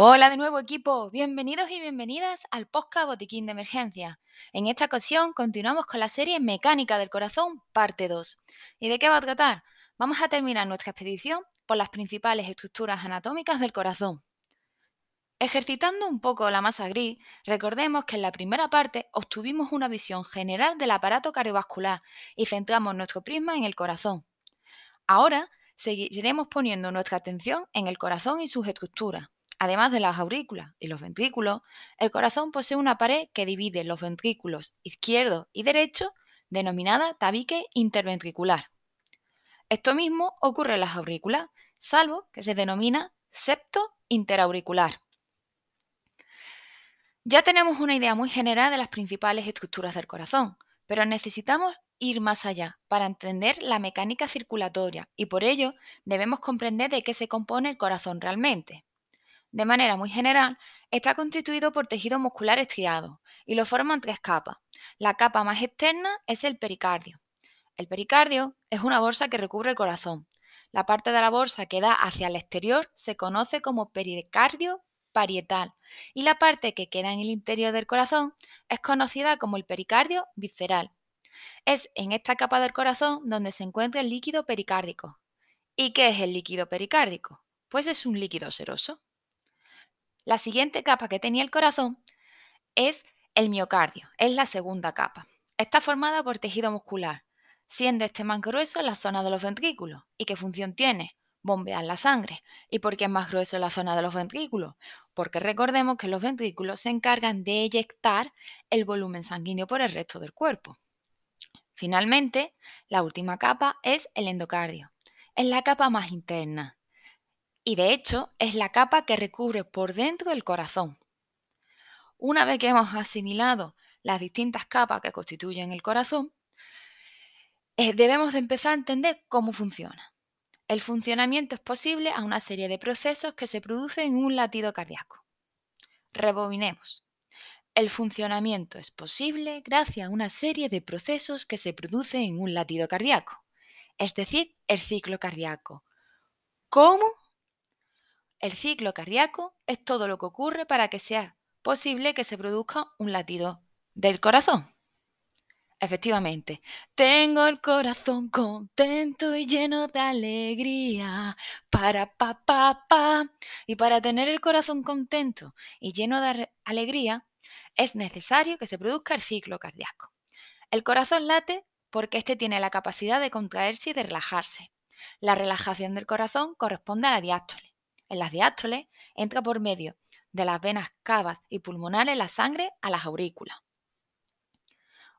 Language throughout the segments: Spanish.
Hola de nuevo equipo, bienvenidos y bienvenidas al podcast Botiquín de Emergencia. En esta ocasión continuamos con la serie Mecánica del Corazón, parte 2. ¿Y de qué va a tratar? Vamos a terminar nuestra expedición por las principales estructuras anatómicas del corazón. Ejercitando un poco la masa gris, recordemos que en la primera parte obtuvimos una visión general del aparato cardiovascular y centramos nuestro prisma en el corazón. Ahora seguiremos poniendo nuestra atención en el corazón y sus estructuras. Además de las aurículas y los ventrículos, el corazón posee una pared que divide los ventrículos izquierdo y derecho, denominada tabique interventricular. Esto mismo ocurre en las aurículas, salvo que se denomina septo interauricular. Ya tenemos una idea muy general de las principales estructuras del corazón, pero necesitamos ir más allá para entender la mecánica circulatoria y por ello debemos comprender de qué se compone el corazón realmente. De manera muy general, está constituido por tejido muscular estriado y lo forman tres capas. La capa más externa es el pericardio. El pericardio es una bolsa que recubre el corazón. La parte de la bolsa que da hacia el exterior se conoce como pericardio parietal y la parte que queda en el interior del corazón es conocida como el pericardio visceral. Es en esta capa del corazón donde se encuentra el líquido pericárdico. ¿Y qué es el líquido pericárdico? Pues es un líquido seroso. La siguiente capa que tenía el corazón es el miocardio, es la segunda capa. Está formada por tejido muscular, siendo este más grueso en la zona de los ventrículos. ¿Y qué función tiene? Bombear la sangre. ¿Y por qué es más grueso en la zona de los ventrículos? Porque recordemos que los ventrículos se encargan de eyectar el volumen sanguíneo por el resto del cuerpo. Finalmente, la última capa es el endocardio. Es la capa más interna y de hecho es la capa que recubre por dentro el corazón. Una vez que hemos asimilado las distintas capas que constituyen el corazón, eh, debemos de empezar a entender cómo funciona. El funcionamiento es posible a una serie de procesos que se producen en un latido cardíaco. Rebobinemos. El funcionamiento es posible gracias a una serie de procesos que se producen en un latido cardíaco, es decir, el ciclo cardíaco. ¿Cómo? El ciclo cardíaco es todo lo que ocurre para que sea posible que se produzca un latido del corazón. Efectivamente, tengo el corazón contento y lleno de alegría. Para pa pa pa. Y para tener el corazón contento y lleno de alegría, es necesario que se produzca el ciclo cardíaco. El corazón late porque éste tiene la capacidad de contraerse y de relajarse. La relajación del corazón corresponde a la diástole en las diástoles entra por medio de las venas cavas y pulmonares la sangre a las aurículas.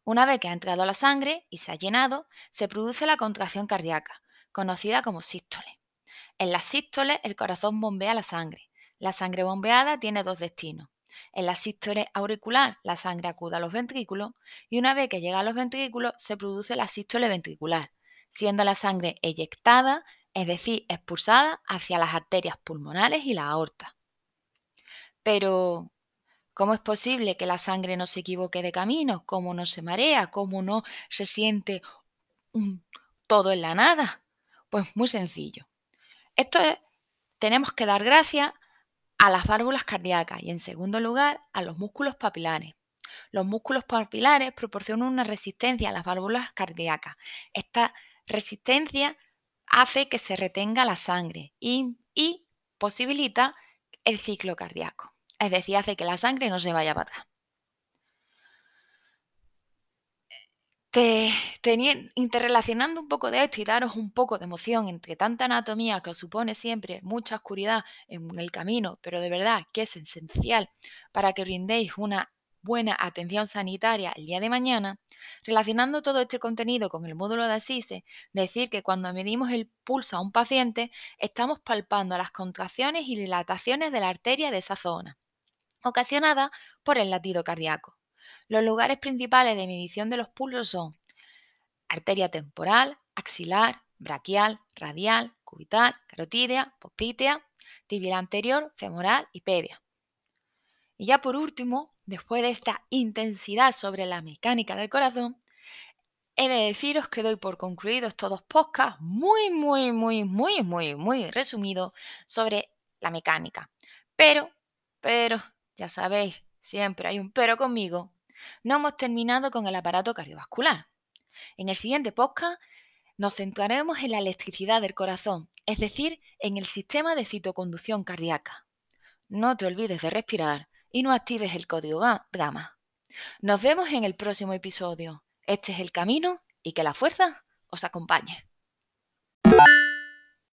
Una vez que ha entrado la sangre y se ha llenado, se produce la contracción cardíaca, conocida como sístole. En las sístoles el corazón bombea la sangre. La sangre bombeada tiene dos destinos. En la sístole auricular la sangre acude a los ventrículos y una vez que llega a los ventrículos se produce la sístole ventricular, siendo la sangre eyectada es decir, expulsada hacia las arterias pulmonares y la aorta. Pero, ¿cómo es posible que la sangre no se equivoque de camino? ¿Cómo no se marea? ¿Cómo no se siente todo en la nada? Pues muy sencillo. Esto es, tenemos que dar gracias a las válvulas cardíacas y en segundo lugar a los músculos papilares. Los músculos papilares proporcionan una resistencia a las válvulas cardíacas. Esta resistencia hace que se retenga la sangre y, posibilita el ciclo cardíaco. Es decir, hace que la sangre no se vaya para atrás. Te, interrelacionando un poco de esto y daros un poco de emoción entre tanta anatomía que os supone siempre mucha oscuridad en el camino, pero de verdad que es esencial para que brindéis una buena atención sanitaria el día de mañana, relacionando todo este contenido con el módulo de ASISE, decir que cuando medimos el pulso a un paciente, estamos palpando las contracciones y dilataciones de la arteria de esa zona, ocasionada por el latido cardíaco. Los lugares principales de medición de los pulsos son arteria temporal, axilar, braquial, radial, cubital, carotídea, pospítea, tibial anterior, femoral y pedia. Y ya por último, después de esta intensidad sobre la mecánica del corazón, he de deciros que doy por concluidos todos podcasts muy, muy, muy, muy, muy, muy resumidos sobre la mecánica. Pero Pero, ya sabéis, siempre hay un pero conmigo. No hemos terminado con el aparato cardiovascular. En el siguiente podcast nos centraremos en la electricidad del corazón, es decir, en el sistema de citoconducción cardíaca. No te olvides de respirar y no actives el código GAMA. Nos vemos en el próximo episodio. Este es el camino y que la fuerza os acompañe.